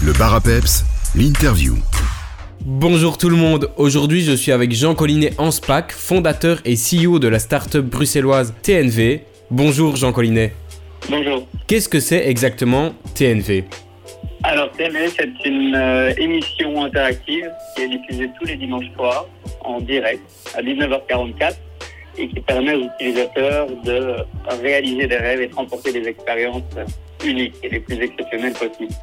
Le bar à peps, l'interview. Bonjour tout le monde, aujourd'hui je suis avec Jean Collinet Anspach, fondateur et CEO de la start-up bruxelloise TNV. Bonjour Jean Collinet. Bonjour. Qu'est-ce que c'est exactement TNV Alors, TNV, c'est une euh, émission interactive qui est diffusée tous les dimanches soirs en direct à 19h44 et qui permet aux utilisateurs de réaliser des rêves et de remporter des expériences uniques et les plus exceptionnelles possibles.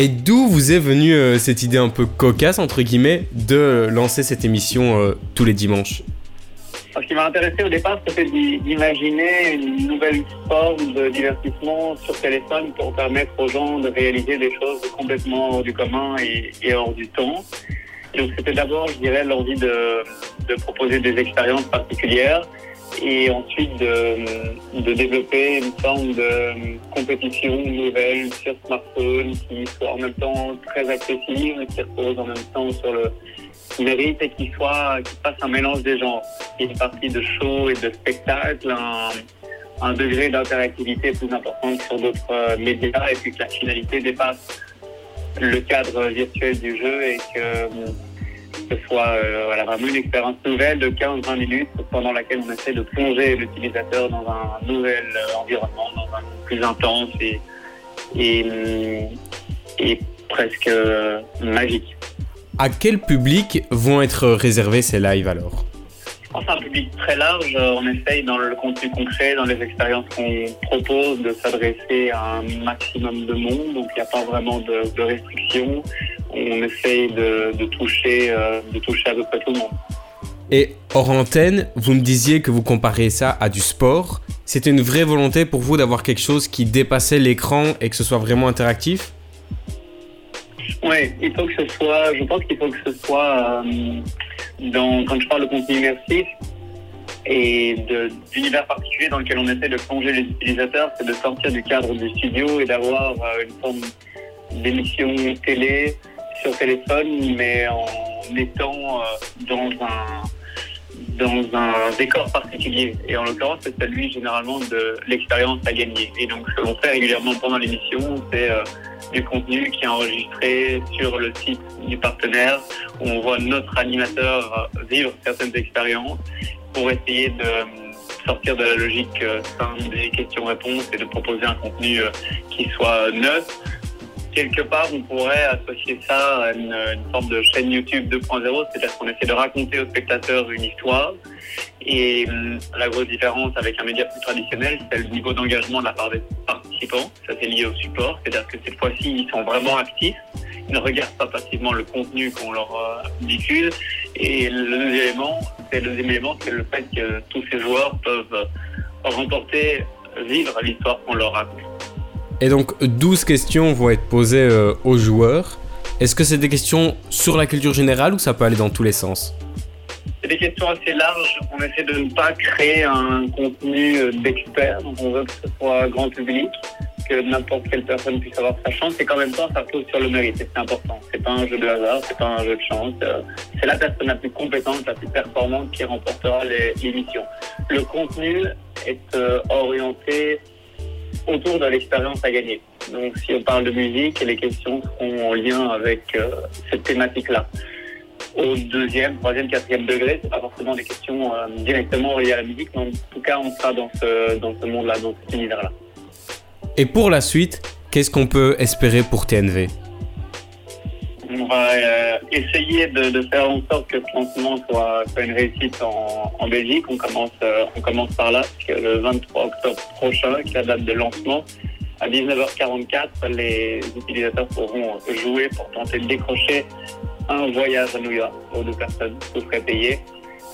Et d'où vous est venue euh, cette idée un peu cocasse, entre guillemets, de lancer cette émission euh, tous les dimanches? Ce qui m'a intéressé au départ, c'était d'i- d'imaginer une nouvelle forme de divertissement sur téléphone pour permettre aux gens de réaliser des choses complètement hors du commun et, hors du temps. Donc c'était d'abord, je dirais, l'envie de proposer des expériences particulières et ensuite de, développer une forme de compétition nouvelle sur smartphone qui soit en même temps très accessible, qui repose en même temps sur le mérite et qui soit qui fasse un mélange des genres. Une partie de show et de spectacle, un, un degré d'interactivité plus important que sur d'autres euh, médias et puis que la finalité dépasse le cadre virtuel du jeu et que euh, ce soit euh, voilà, vraiment une expérience nouvelle de 15-20 minutes pendant laquelle on essaie de plonger l'utilisateur dans un nouvel euh, environnement, dans un plus intense et, et, et presque euh, magique. À quel public vont être réservés ces lives alors? Je pense à un public très large. Euh, On essaye dans le contenu concret, dans les expériences qu'on propose, de s'adresser à un maximum de monde. Donc il n'y a pas vraiment de, de restrictions. On essaye de, de toucher, euh, de toucher à peu près tout le monde. Et hors antenne, vous me disiez que vous comparez ça à du sport. C'était une vraie volonté pour vous d'avoir quelque chose qui dépassait l'écran et que ce soit vraiment interactif? Oui, il faut que ce soit, je pense qu'il faut que ce soit, euh, dans, quand je parle de contenu immersif et d'univers particulier dans lequel on essaie de plonger les utilisateurs, c'est de sortir du cadre du studio et d'avoir euh, une forme d'émission télé sur téléphone, mais en étant euh, dans un dans un décor particulier. Et en l'occurrence, c'est celui généralement de l'expérience à gagner. Et donc, ce que l'on fait régulièrement pendant l'émission, c'est euh, du contenu qui est enregistré sur le site du partenaire, où on voit notre animateur vivre certaines expériences pour essayer de euh, sortir de la logique simple des questions-réponses et de proposer un contenu qui soit neuf. Quelque part, on pourrait associer ça à une, une forme de chaîne YouTube 2.0, c'est-à-dire qu'on essaie de raconter au spectateur une histoire. Et hum, la grosse différence avec un média plus traditionnel, c'est le niveau d'engagement de la part des participants. Ça, c'est lié au support, c'est-à-dire que cette fois-ci, ils sont vraiment actifs. Ils ne regardent pas passivement le contenu qu'on leur euh, diffuse. Et le deuxième élément, c'est le deuxième élément, c'est le fait que tous ces joueurs peuvent euh, remporter, vivre l'histoire qu'on leur raconte. Et donc 12 questions vont être posées euh, aux joueurs. Est-ce que c'est des questions sur la culture générale ou ça peut aller dans tous les sens? C'est des questions assez larges. On essaie de ne pas créer un contenu euh, d'expert. Donc on veut que ce soit grand public, que n'importe quelle personne puisse avoir sa chance. Et qu'en même temps, ça repose sur le mérite. C'est important. C'est pas un jeu de hasard, c'est pas un jeu de chance. Euh, C'est la personne la plus compétente, la plus performante qui remportera l'émission. Le contenu est orienté autour de l'expérience à gagner. Donc si on parle de musique, les questions seront en lien avec euh, cette thématique-là au deuxième, troisième, quatrième degré. C'est pas forcément des questions euh, directement liées à la musique, mais en tout cas, on sera dans ce, dans ce monde-là, dans cet univers-là. Et pour la suite, qu'est-ce qu'on peut espérer pour TNV On va euh, essayer de, faire en sorte que ce lancement soit, une réussite en, Belgique. On commence, euh, on commence par là, parce que le 23 octobre prochain, qui est la date de lancement, à 19h44, les utilisateurs pourront jouer pour tenter de décrocher un voyage à New York pour deux personnes. Tout serait payé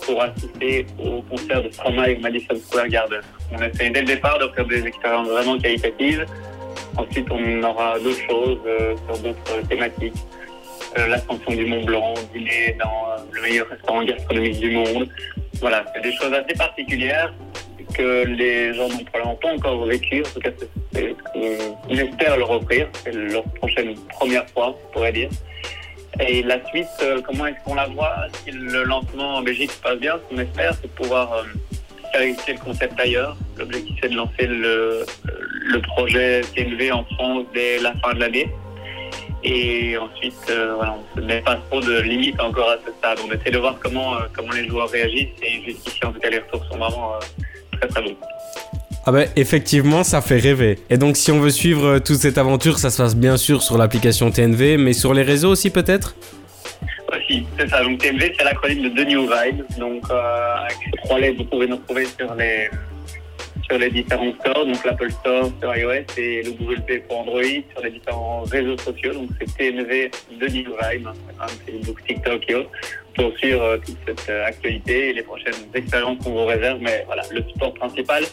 pour assister au concert de Stromae au Madison Square Garden. On essaie dès le départ d'offrir des expériences vraiment qualitatives. Ensuite, on aura d'autres choses euh, sur d'autres thématiques. Euh, L'ascension du Mont Blanc, dîner dans euh, le meilleur restaurant gastronomique du monde. Voilà, c'est des choses assez particulières que les gens n'ont probablement pas encore vécu. En tout cas, c'est ce qu'on espère leur offrir. C'est leur prochaine première fois, on pourrait dire. Et la suite, euh, comment est-ce qu'on la voit Si le lancement en Belgique se passe bien, ce qu'on espère, c'est pouvoir faire exister le concept ailleurs. L'objectif, c'est de lancer le, le projet TNV en France dès la fin de l'année. Et ensuite, euh, voilà, on ne se met pas trop de limites encore à ce stade. On essaie de voir comment, euh, comment les joueurs réagissent. Et jusqu'ici, en tout cas, les retours sont vraiment euh, très très bons. Ah ben effectivement, ça fait rêver. Et donc si on veut suivre toute cette aventure, ça se passe bien sûr sur l'application TNV, mais sur les réseaux aussi peut-être? Aussi, c'est ça. Donc TNV, c'est l'acronyme de The New Vibe. Donc avec ces trois lettres, vous pouvez nous retrouver sur les, sur les différents stores, donc l'Apple Store sur iOS et le Google Play pour Android, sur les différents réseaux sociaux. Donc c'est TNV de Instagram, Facebook, TikTok et autres, pour suivre euh, toute cette euh, actualité et les prochaines expériences qu'on vous réserve. Mais voilà, le support principal,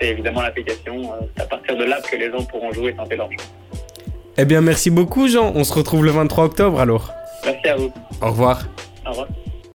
c'est évidemment l'application. Euh, c'est à partir de l'app que les gens pourront jouer et tenter leur chance. Eh bien merci beaucoup Jean, on se retrouve le 23 octobre alors. Merci à vous. Au revoir.